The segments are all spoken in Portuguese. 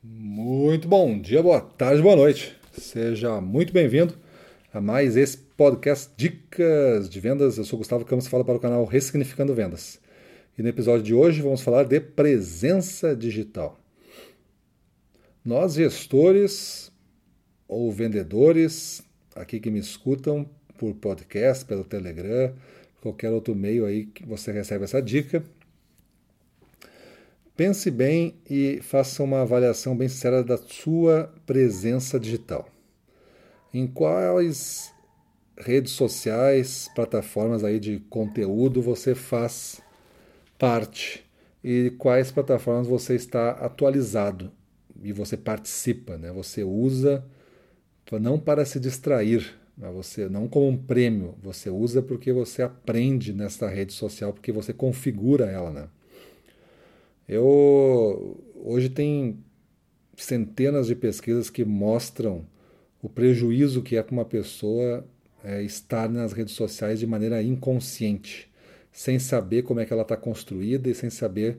Muito bom dia, boa tarde, boa noite. Seja muito bem-vindo a mais esse podcast Dicas de Vendas. Eu sou Gustavo Campos falo para o canal Ressignificando Vendas. E no episódio de hoje vamos falar de presença digital. Nós, gestores ou vendedores, aqui que me escutam por podcast, pelo Telegram, qualquer outro meio aí que você recebe essa dica, Pense bem e faça uma avaliação bem sincera da sua presença digital. Em quais redes sociais, plataformas aí de conteúdo você faz parte e quais plataformas você está atualizado e você participa, né? Você usa não para se distrair, mas você não como um prêmio, você usa porque você aprende nessa rede social, porque você configura ela, né? Eu hoje tem centenas de pesquisas que mostram o prejuízo que é para uma pessoa é, estar nas redes sociais de maneira inconsciente, sem saber como é que ela está construída e sem saber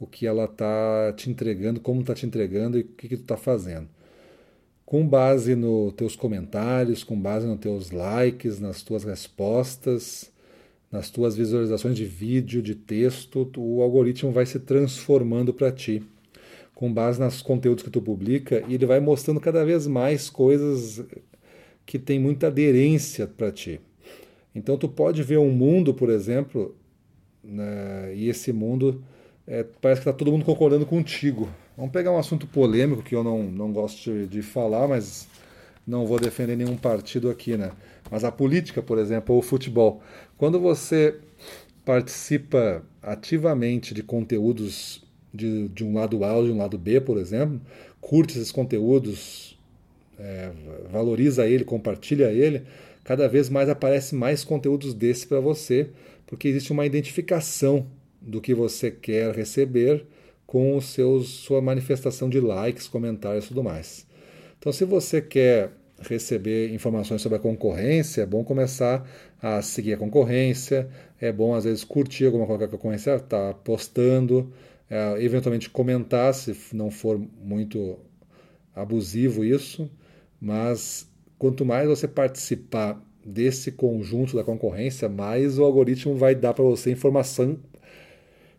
o que ela está te entregando, como está te entregando e o que, que tu está fazendo. Com base nos teus comentários, com base nos teus likes, nas tuas respostas, nas tuas visualizações de vídeo, de texto, o algoritmo vai se transformando para ti, com base nos conteúdos que tu publica, e ele vai mostrando cada vez mais coisas que têm muita aderência para ti. Então tu pode ver um mundo, por exemplo, né, e esse mundo é, parece que está todo mundo concordando contigo. Vamos pegar um assunto polêmico que eu não, não gosto de, de falar, mas não vou defender nenhum partido aqui, né? Mas a política, por exemplo, ou o futebol. Quando você participa ativamente de conteúdos de, de um lado A ou de um lado B, por exemplo, curte esses conteúdos, é, valoriza ele, compartilha ele, cada vez mais aparece mais conteúdos desses para você, porque existe uma identificação do que você quer receber com os seus, sua manifestação de likes, comentários e tudo mais. Então, se você quer receber informações sobre a concorrência, é bom começar a seguir a concorrência, é bom às vezes curtir alguma coisa que a concorrência está postando, é, eventualmente comentar se não for muito abusivo isso, mas quanto mais você participar desse conjunto da concorrência, mais o algoritmo vai dar para você informação,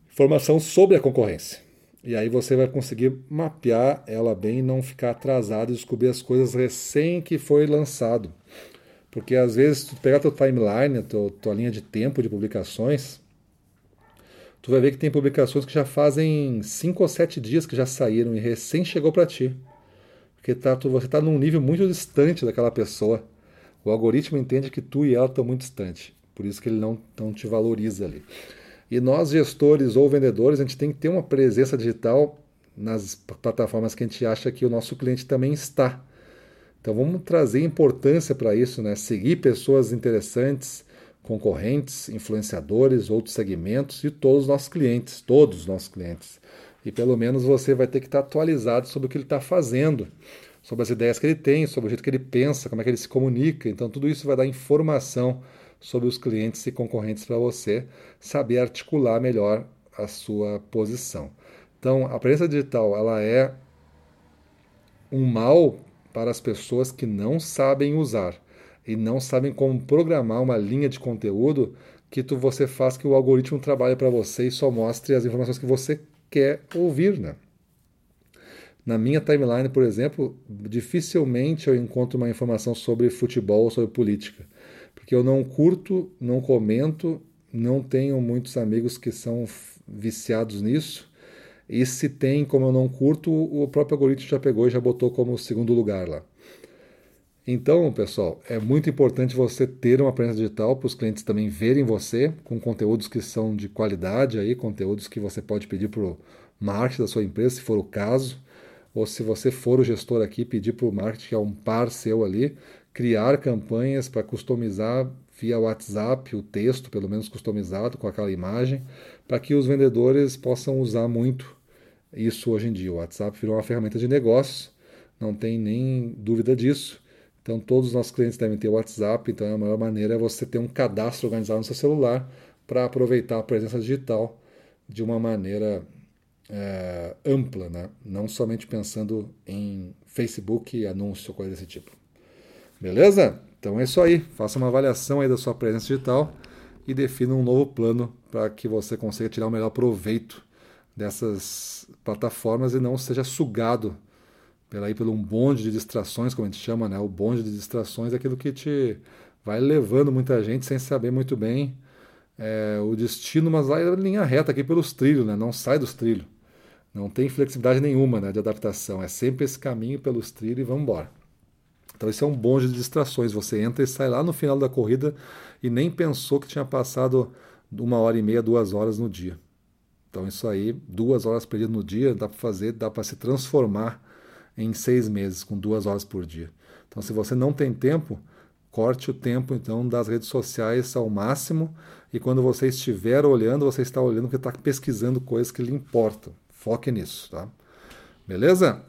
informação sobre a concorrência. E aí você vai conseguir mapear ela bem e não ficar atrasado e descobrir as coisas recém que foi lançado. Porque às vezes tu pegar teu timeline, tua, tua linha de tempo de publicações, tu vai ver que tem publicações que já fazem 5 ou 7 dias que já saíram e recém chegou para ti. Porque tá, tu, você está num nível muito distante daquela pessoa. O algoritmo entende que tu e ela estão muito distantes. Por isso que ele não, não te valoriza ali. E nós, gestores ou vendedores, a gente tem que ter uma presença digital nas plataformas que a gente acha que o nosso cliente também está. Então vamos trazer importância para isso, né? Seguir pessoas interessantes, concorrentes, influenciadores, outros segmentos e todos os nossos clientes, todos os nossos clientes. E pelo menos você vai ter que estar atualizado sobre o que ele está fazendo, sobre as ideias que ele tem, sobre o jeito que ele pensa, como é que ele se comunica. Então tudo isso vai dar informação sobre os clientes e concorrentes para você saber articular melhor a sua posição. Então, a presença digital ela é um mal para as pessoas que não sabem usar e não sabem como programar uma linha de conteúdo que tu, você faz que o algoritmo trabalhe para você e só mostre as informações que você quer ouvir, né? Na minha timeline, por exemplo, dificilmente eu encontro uma informação sobre futebol ou sobre política que eu não curto, não comento, não tenho muitos amigos que são viciados nisso. E se tem, como eu não curto, o próprio algoritmo já pegou e já botou como segundo lugar lá. Então, pessoal, é muito importante você ter uma presença digital para os clientes também verem você com conteúdos que são de qualidade aí, conteúdos que você pode pedir para o marketing da sua empresa, se for o caso, ou se você for o gestor aqui, pedir para o marketing, que é um par seu ali, criar campanhas para customizar via WhatsApp o texto, pelo menos customizado com aquela imagem, para que os vendedores possam usar muito isso hoje em dia. O WhatsApp virou uma ferramenta de negócio, não tem nem dúvida disso. Então todos os nossos clientes devem ter o WhatsApp, então a melhor maneira é você ter um cadastro organizado no seu celular para aproveitar a presença digital de uma maneira é, ampla, né? não somente pensando em Facebook anúncio, coisa desse tipo. Beleza? Então é isso aí. Faça uma avaliação aí da sua presença digital e defina um novo plano para que você consiga tirar o melhor proveito dessas plataformas e não seja sugado pela, aí, pelo um bonde de distrações, como a gente chama, né? O bonde de distrações é aquilo que te vai levando muita gente sem saber muito bem é, o destino, mas vai linha reta aqui pelos trilhos, né? Não sai dos trilhos. Não tem flexibilidade nenhuma né, de adaptação. É sempre esse caminho pelos trilhos e vamos embora. Então isso é um bonde de distrações. Você entra e sai lá no final da corrida e nem pensou que tinha passado uma hora e meia, duas horas no dia. Então isso aí, duas horas perdidas no dia, dá para fazer, dá para se transformar em seis meses com duas horas por dia. Então se você não tem tempo, corte o tempo então das redes sociais ao máximo e quando você estiver olhando, você está olhando porque está pesquisando coisas que lhe importam. Foque nisso, tá? Beleza?